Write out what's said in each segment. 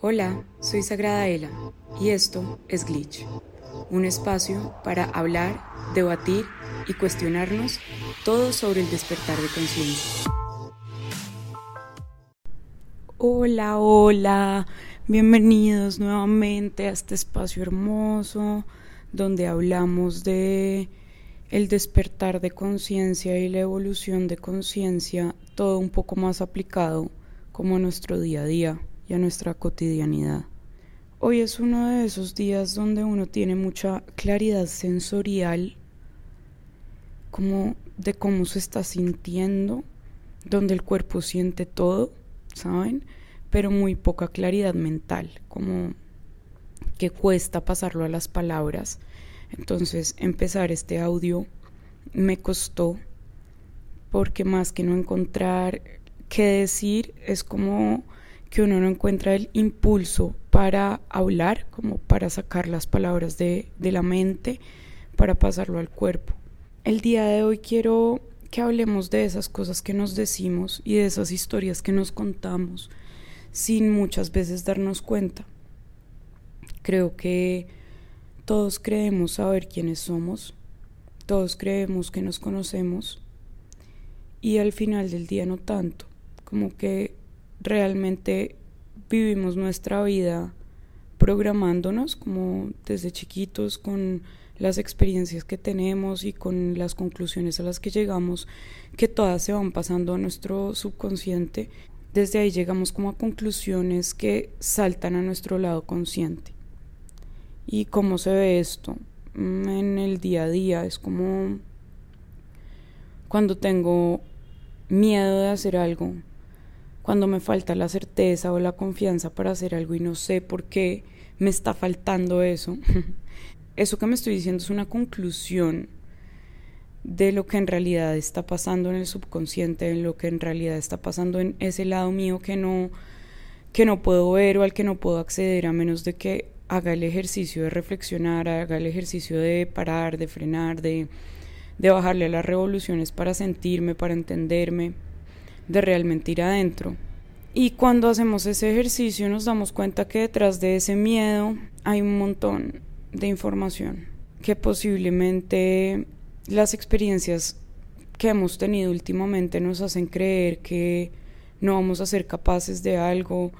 Hola, soy Sagrada Ela y esto es Glitch, un espacio para hablar, debatir y cuestionarnos todo sobre el despertar de conciencia. Hola, hola, bienvenidos nuevamente a este espacio hermoso donde hablamos de el despertar de conciencia y la evolución de conciencia, todo un poco más aplicado como nuestro día a día y a nuestra cotidianidad. Hoy es uno de esos días donde uno tiene mucha claridad sensorial, como de cómo se está sintiendo, donde el cuerpo siente todo, ¿saben? Pero muy poca claridad mental, como que cuesta pasarlo a las palabras. Entonces empezar este audio me costó porque más que no encontrar qué decir es como que uno no encuentra el impulso para hablar, como para sacar las palabras de, de la mente, para pasarlo al cuerpo. El día de hoy quiero que hablemos de esas cosas que nos decimos y de esas historias que nos contamos sin muchas veces darnos cuenta. Creo que todos creemos saber quiénes somos, todos creemos que nos conocemos y al final del día no tanto, como que realmente vivimos nuestra vida programándonos como desde chiquitos con las experiencias que tenemos y con las conclusiones a las que llegamos, que todas se van pasando a nuestro subconsciente. Desde ahí llegamos como a conclusiones que saltan a nuestro lado consciente. ¿Y cómo se ve esto? Mm, en el día a día es como cuando tengo miedo de hacer algo, cuando me falta la certeza o la confianza para hacer algo y no sé por qué me está faltando eso. Eso que me estoy diciendo es una conclusión de lo que en realidad está pasando en el subconsciente, de lo que en realidad está pasando en ese lado mío que no que no puedo ver o al que no puedo acceder a menos de que haga el ejercicio de reflexionar, haga el ejercicio de parar, de frenar, de, de bajarle a las revoluciones para sentirme, para entenderme de realmente ir adentro. Y cuando hacemos ese ejercicio nos damos cuenta que detrás de ese miedo hay un montón de información, que posiblemente las experiencias que hemos tenido últimamente nos hacen creer que no vamos a ser capaces de algo,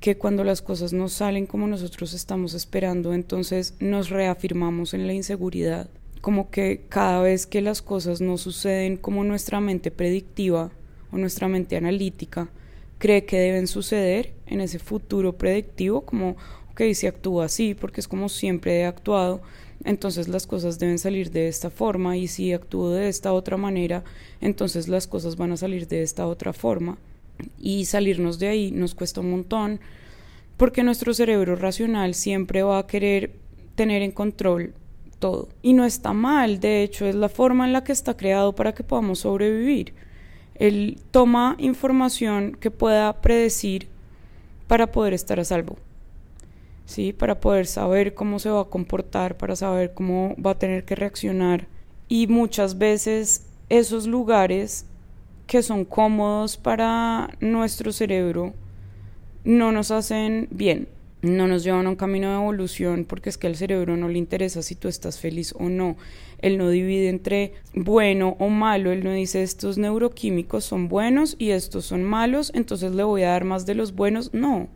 que cuando las cosas no salen como nosotros estamos esperando, entonces nos reafirmamos en la inseguridad, como que cada vez que las cosas no suceden como nuestra mente predictiva o nuestra mente analítica cree que deben suceder en ese futuro predictivo, como, ok, si actúa así, porque es como siempre he actuado, entonces las cosas deben salir de esta forma y si actúo de esta otra manera, entonces las cosas van a salir de esta otra forma. Y salirnos de ahí nos cuesta un montón porque nuestro cerebro racional siempre va a querer tener en control todo. Y no está mal, de hecho es la forma en la que está creado para que podamos sobrevivir. Él toma información que pueda predecir para poder estar a salvo. ¿Sí? Para poder saber cómo se va a comportar, para saber cómo va a tener que reaccionar. Y muchas veces esos lugares que son cómodos para nuestro cerebro no nos hacen bien, no nos llevan a un camino de evolución porque es que al cerebro no le interesa si tú estás feliz o no. Él no divide entre bueno o malo, él no dice estos neuroquímicos son buenos y estos son malos, entonces le voy a dar más de los buenos. No,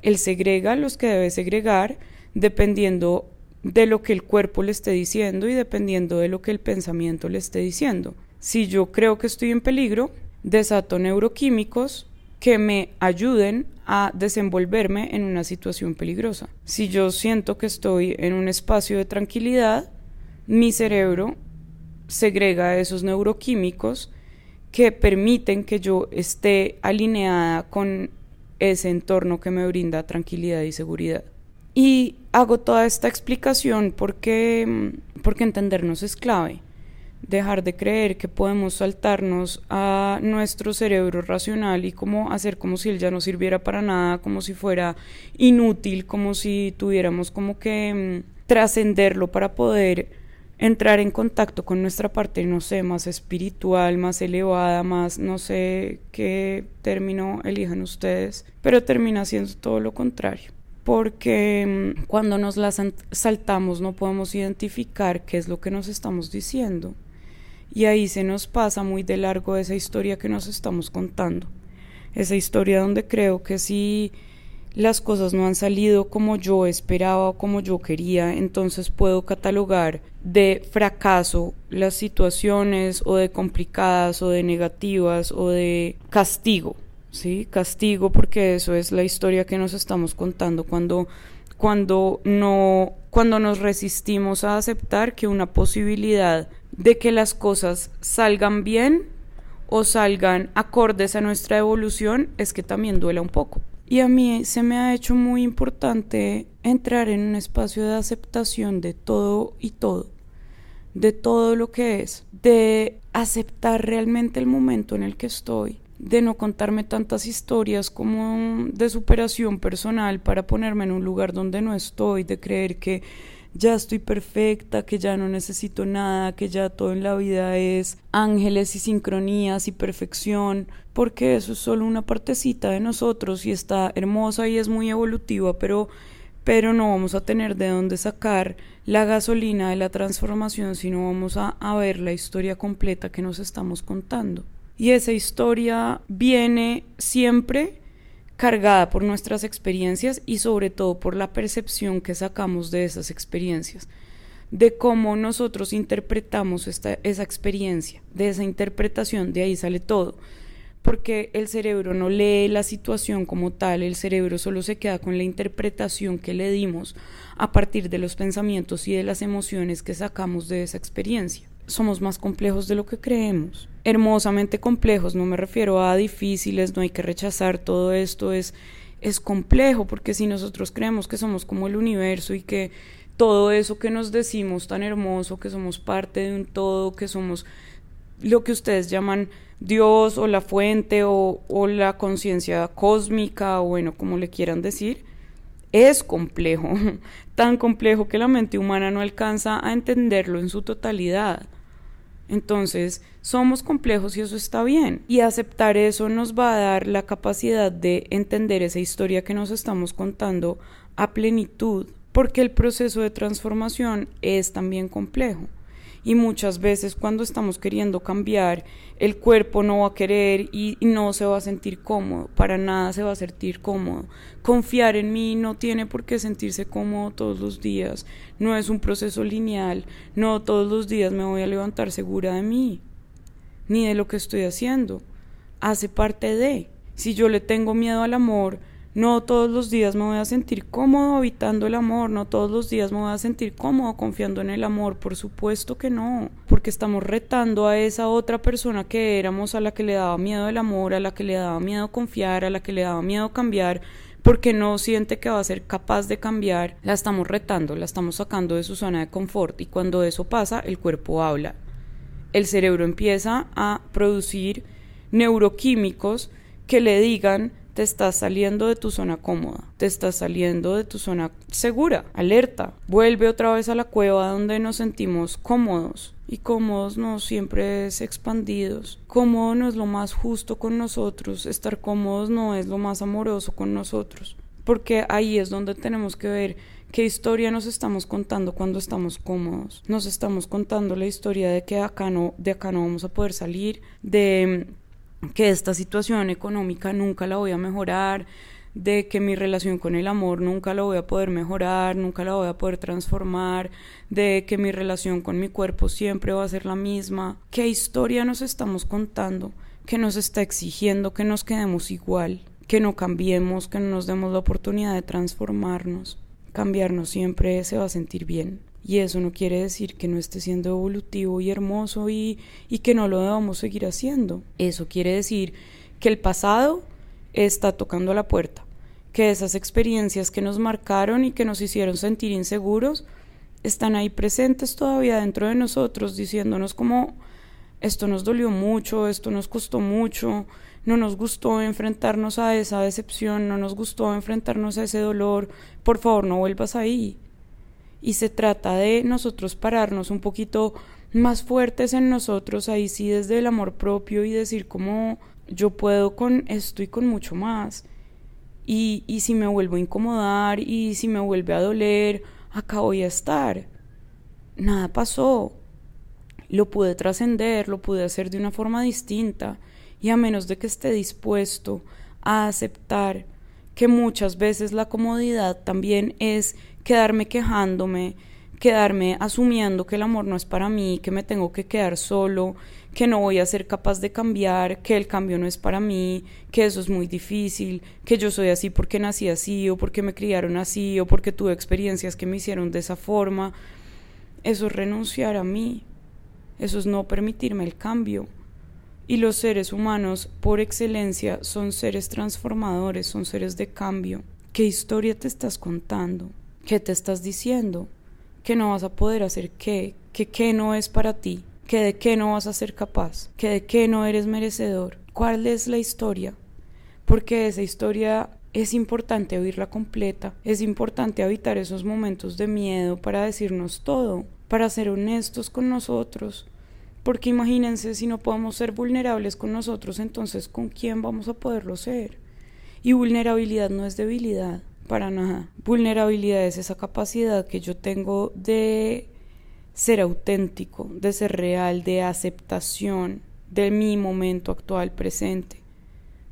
él segrega los que debe segregar dependiendo de lo que el cuerpo le esté diciendo y dependiendo de lo que el pensamiento le esté diciendo. Si yo creo que estoy en peligro, desato neuroquímicos que me ayuden a desenvolverme en una situación peligrosa. Si yo siento que estoy en un espacio de tranquilidad, mi cerebro segrega esos neuroquímicos que permiten que yo esté alineada con ese entorno que me brinda tranquilidad y seguridad. Y hago toda esta explicación porque, porque entendernos es clave dejar de creer que podemos saltarnos a nuestro cerebro racional y como hacer como si él ya no sirviera para nada, como si fuera inútil, como si tuviéramos como que mm, trascenderlo para poder entrar en contacto con nuestra parte, no sé, más espiritual, más elevada, más, no sé qué término elijan ustedes, pero termina siendo todo lo contrario. Porque mm, cuando nos las saltamos no podemos identificar qué es lo que nos estamos diciendo. Y ahí se nos pasa muy de largo esa historia que nos estamos contando. Esa historia donde creo que si las cosas no han salido como yo esperaba o como yo quería, entonces puedo catalogar de fracaso las situaciones o de complicadas o de negativas o de castigo, ¿sí? Castigo porque eso es la historia que nos estamos contando cuando cuando no cuando nos resistimos a aceptar que una posibilidad de que las cosas salgan bien o salgan acordes a nuestra evolución es que también duela un poco. Y a mí se me ha hecho muy importante entrar en un espacio de aceptación de todo y todo, de todo lo que es, de aceptar realmente el momento en el que estoy, de no contarme tantas historias como de superación personal para ponerme en un lugar donde no estoy, de creer que ya estoy perfecta, que ya no necesito nada, que ya todo en la vida es ángeles y sincronías y perfección, porque eso es solo una partecita de nosotros y está hermosa y es muy evolutiva, pero pero no vamos a tener de dónde sacar la gasolina de la transformación, sino vamos a, a ver la historia completa que nos estamos contando. Y esa historia viene siempre cargada por nuestras experiencias y sobre todo por la percepción que sacamos de esas experiencias, de cómo nosotros interpretamos esta, esa experiencia, de esa interpretación, de ahí sale todo, porque el cerebro no lee la situación como tal, el cerebro solo se queda con la interpretación que le dimos a partir de los pensamientos y de las emociones que sacamos de esa experiencia somos más complejos de lo que creemos. Hermosamente complejos, no me refiero a difíciles, no hay que rechazar todo esto, es, es complejo, porque si nosotros creemos que somos como el universo y que todo eso que nos decimos tan hermoso, que somos parte de un todo, que somos lo que ustedes llaman Dios o la fuente o, o la conciencia cósmica o bueno, como le quieran decir, es complejo, tan complejo que la mente humana no alcanza a entenderlo en su totalidad. Entonces, somos complejos y eso está bien. Y aceptar eso nos va a dar la capacidad de entender esa historia que nos estamos contando a plenitud, porque el proceso de transformación es también complejo y muchas veces cuando estamos queriendo cambiar, el cuerpo no va a querer y, no se va a sentir cómodo, para nada se va a sentir cómodo. Confiar en mí no tiene por qué sentirse cómodo todos los días, no es un proceso lineal, no todos los días me voy a levantar segura de mí, ni de lo que estoy haciendo, hace parte de. Si yo le tengo miedo al amor, no todos los días me voy a sentir cómodo habitando el amor, no todos los días me voy a sentir cómodo confiando en el amor, por supuesto que no, porque estamos retando a esa otra persona que éramos, a la que le daba miedo el amor, a la que le daba miedo confiar, a la que le daba miedo cambiar, porque no siente que va a ser capaz de cambiar, la estamos retando, la estamos sacando de su zona de confort y cuando eso pasa, el cuerpo habla. El cerebro empieza a producir neuroquímicos que le digan te estás saliendo de tu zona cómoda, te estás saliendo de tu zona segura, alerta. Vuelve otra vez a la cueva donde nos sentimos cómodos. Y cómodos no siempre es expandidos. Cómodo no es lo más justo con nosotros. Estar cómodos no es lo más amoroso con nosotros. Porque ahí es donde tenemos que ver qué historia nos estamos contando cuando estamos cómodos. Nos estamos contando la historia de que acá de acá no vamos a poder salir, de que esta situación económica nunca la voy a mejorar, de que mi relación con el amor nunca la voy a poder mejorar, nunca la voy a poder transformar, de que mi relación con mi cuerpo siempre va a ser la misma. ¿Qué historia nos estamos contando que nos está exigiendo que nos quedemos igual, que no cambiemos, que no nos demos la oportunidad de transformarnos? Cambiarnos siempre se va a sentir bien. Y eso no quiere decir que no esté siendo evolutivo y hermoso y, que no lo debamos seguir haciendo. Eso quiere decir que el pasado está tocando la puerta, que esas experiencias que nos marcaron y que nos hicieron sentir inseguros están ahí presentes todavía dentro de nosotros, diciéndonos como esto nos dolió mucho, esto nos costó mucho, no nos gustó enfrentarnos a esa decepción, no nos gustó enfrentarnos a ese dolor, por favor no vuelvas ahí y se trata de nosotros pararnos un poquito más fuertes en nosotros, ahí sí desde el amor propio y decir como yo puedo con esto y con mucho más. Y, y si me vuelvo a incomodar y si me vuelve a doler, acá voy a estar. Nada pasó. Lo pude trascender, lo pude hacer de una forma distinta y a menos de que esté dispuesto a aceptar que muchas veces la comodidad también es quedarme quejándome, quedarme asumiendo que el amor no es para mí, que me tengo que quedar solo, que no voy a ser capaz de cambiar, que el cambio no es para mí, que eso es muy difícil, que yo soy así porque nací así o porque me criaron así o porque tuve experiencias que me hicieron de esa forma. Eso es renunciar a mí, eso es no permitirme el cambio. Y los seres humanos, por excelencia, son seres transformadores, son seres de cambio. ¿Qué historia te estás contando? ¿Qué te estás diciendo? ¿Que no vas a poder hacer qué? ¿Que qué no es para ti? ¿Que de qué no vas a ser capaz? ¿Que de qué no eres merecedor? ¿Cuál es la historia? Porque esa historia es importante oírla completa, es importante evitar esos momentos de miedo para decirnos todo, para ser honestos con nosotros, porque imagínense si no podemos ser vulnerables con nosotros, entonces ¿con quién vamos a poderlo ser? Y vulnerabilidad no es debilidad, para nada. Vulnerabilidad es esa capacidad que yo tengo de ser auténtico, de ser real, de aceptación de mi momento actual presente,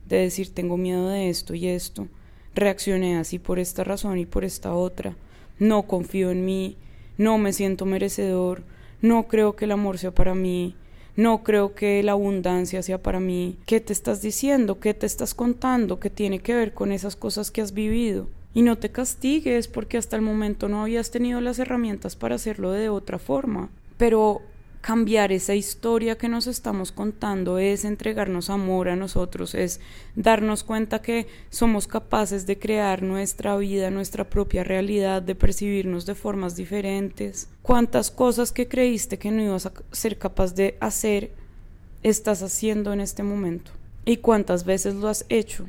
de decir tengo miedo de esto y esto, reaccioné así por esta razón y por esta otra, no confío en mí, no me siento merecedor, no creo que el amor sea para mí, no creo que la abundancia sea para mí. ¿Qué te estás diciendo? ¿Qué te estás contando? ¿Qué tiene que ver con esas cosas que has vivido? Y no te castigues porque hasta el momento no habías tenido las herramientas para hacerlo de otra forma. Pero cambiar esa historia que nos estamos contando es entregarnos amor a nosotros, es darnos cuenta que somos capaces de crear nuestra vida, nuestra propia realidad, de percibirnos de formas diferentes. ¿Cuántas cosas que creíste que no ibas a ser capaz de hacer estás haciendo en este momento? ¿Y cuántas veces lo has hecho?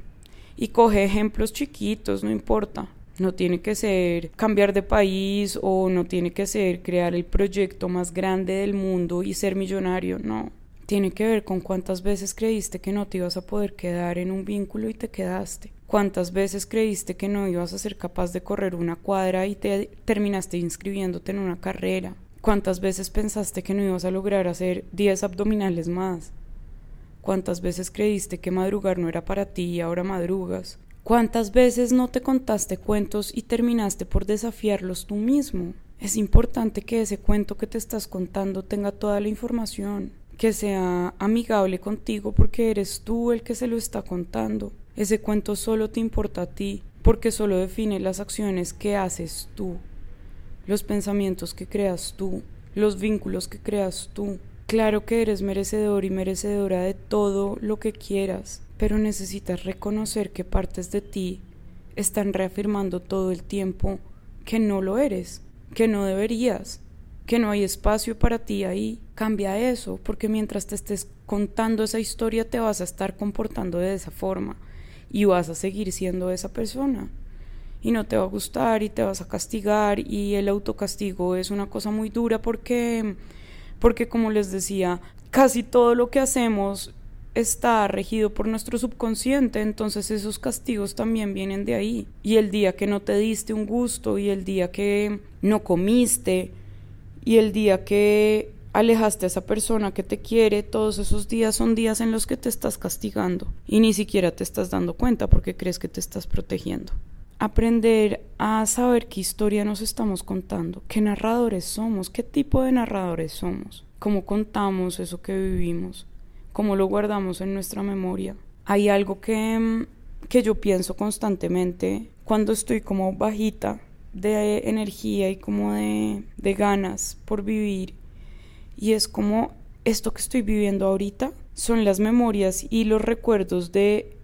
Y coge ejemplos chiquitos, no importa. No tiene que ser cambiar de país o no tiene que ser crear el proyecto más grande del mundo y ser millonario, no. Tiene que ver con cuántas veces creíste que no te ibas a poder quedar en un vínculo y te quedaste. Cuántas veces creíste que no ibas a ser capaz de correr una cuadra y te terminaste inscribiéndote en una carrera. Cuántas veces pensaste que no ibas a lograr hacer 10 abdominales más. ¿Cuántas veces creíste que madrugar no era para ti y ahora madrugas? ¿Cuántas veces no te contaste cuentos y terminaste por desafiarlos tú mismo? Es importante que ese cuento que te estás contando tenga toda la información, que sea amigable contigo porque eres tú el que se lo está contando. Ese cuento solo te importa a ti porque solo define las acciones que haces tú, los pensamientos que creas tú, los vínculos que creas tú. Claro que eres merecedor y merecedora de todo lo que quieras, pero necesitas reconocer que partes de ti están reafirmando todo el tiempo que no lo eres, que no deberías, que no hay espacio para ti ahí. Cambia eso, porque mientras te estés contando esa historia te vas a estar comportando de esa forma y vas a seguir siendo esa persona. Y no te va a gustar y te vas a castigar y el autocastigo es una cosa muy dura porque porque como les decía, casi todo lo que hacemos está regido por nuestro subconsciente, entonces esos castigos también vienen de ahí. Y el día que no te diste un gusto, y el día que no comiste, y el día que alejaste a esa persona que te quiere, todos esos días son días en los que te estás castigando y ni siquiera te estás dando cuenta porque crees que te estás protegiendo. Aprender a saber qué historia nos estamos contando, qué narradores somos, qué tipo de narradores somos, cómo contamos eso que vivimos cómo lo guardamos en nuestra memoria. Hay algo que, mm, que yo pienso constantemente cuando estoy como bajita de energía y como de, de ganas por vivir. Y es como esto que estoy viviendo ahorita son las memorias y los recuerdos de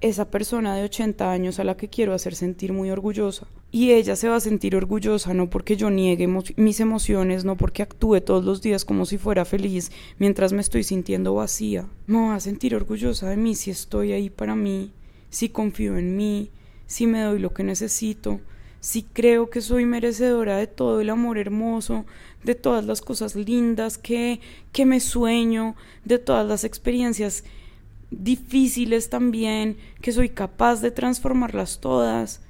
esa persona de 80 años a la que quiero hacer sentir muy orgullosa. Y ella se va a sentir orgullosa no porque yo niegue mis emociones, no porque actúe todos los días como si fuera feliz mientras me estoy sintiendo vacía. Me va a sentir orgullosa de mí si estoy ahí para mí, si confío en mí, si me doy lo que necesito, si creo que soy merecedora de todo el amor hermoso, de todas las cosas lindas que, que me sueño, de todas las experiencias difíciles también, que soy capaz de transformarlas todas,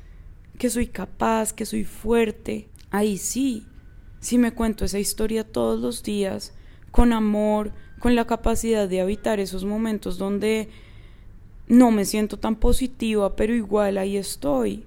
que soy capaz, que soy fuerte. Ahí sí, si me cuento esa historia todos los días, con amor, con la capacidad de habitar esos momentos donde no me siento tan positiva, pero igual ahí estoy,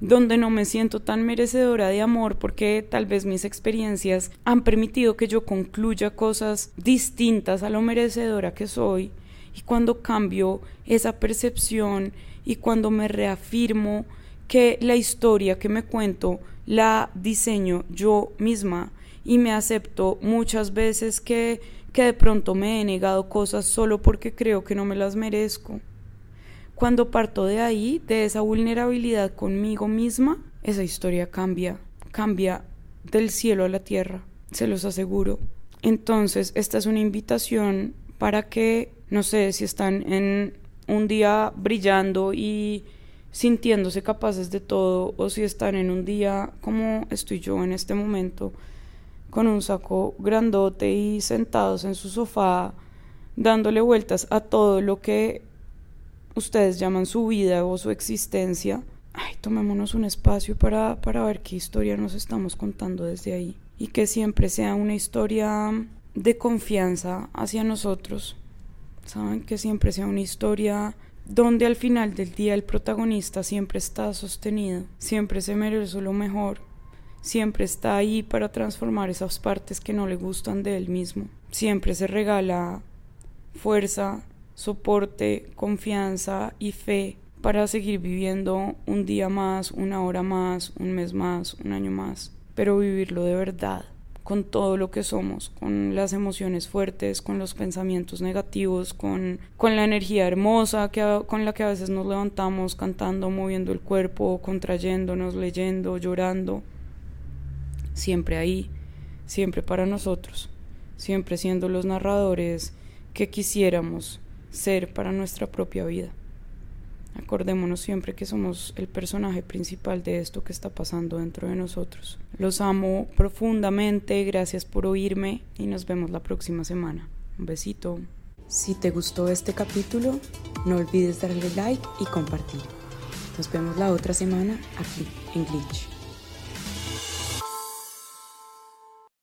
donde no me siento tan merecedora de amor porque tal vez mis experiencias han permitido que yo concluya cosas distintas a lo merecedora que soy y cuando cambio esa percepción y cuando me reafirmo que la historia que me cuento la diseño yo misma y me acepto muchas veces que, que de pronto me he negado cosas solo porque creo que no me las merezco. Cuando parto de ahí, de esa vulnerabilidad conmigo misma, esa historia cambia, cambia del cielo a la tierra, se los aseguro. Entonces, esta es una invitación para que, no sé, si están en un día brillando y sintiéndose capaces de todo o si están en un día como estoy yo en este momento con un saco grandote y sentados en su sofá dándole vueltas a todo lo que ustedes llaman su vida o su existencia. Ay, tomémonos un espacio para, para ver qué historia nos estamos contando desde ahí y que siempre sea una historia de confianza hacia nosotros. Saben que siempre sea una historia donde al final del día el protagonista siempre está sostenido, siempre se merece lo mejor, siempre está ahí para transformar esas partes que no le gustan de él mismo, siempre se regala fuerza, soporte, confianza y fe para seguir viviendo un día más, una hora más, un mes más, un año más, pero vivirlo de verdad con todo lo que somos, con las emociones fuertes, con los pensamientos negativos, con, con la energía hermosa que, con la que a veces nos levantamos cantando, moviendo el cuerpo, contrayéndonos, leyendo, llorando. Siempre ahí, siempre para nosotros, siempre siendo los narradores que quisiéramos ser para nuestra propia vida. Acordémonos siempre que somos el personaje principal de esto que está pasando dentro de nosotros. Los amo profundamente, gracias por oírme y nos vemos la próxima semana. Un besito. Si te gustó este capítulo, no olvides darle like y compartir. Nos vemos la otra semana aquí en Glitch.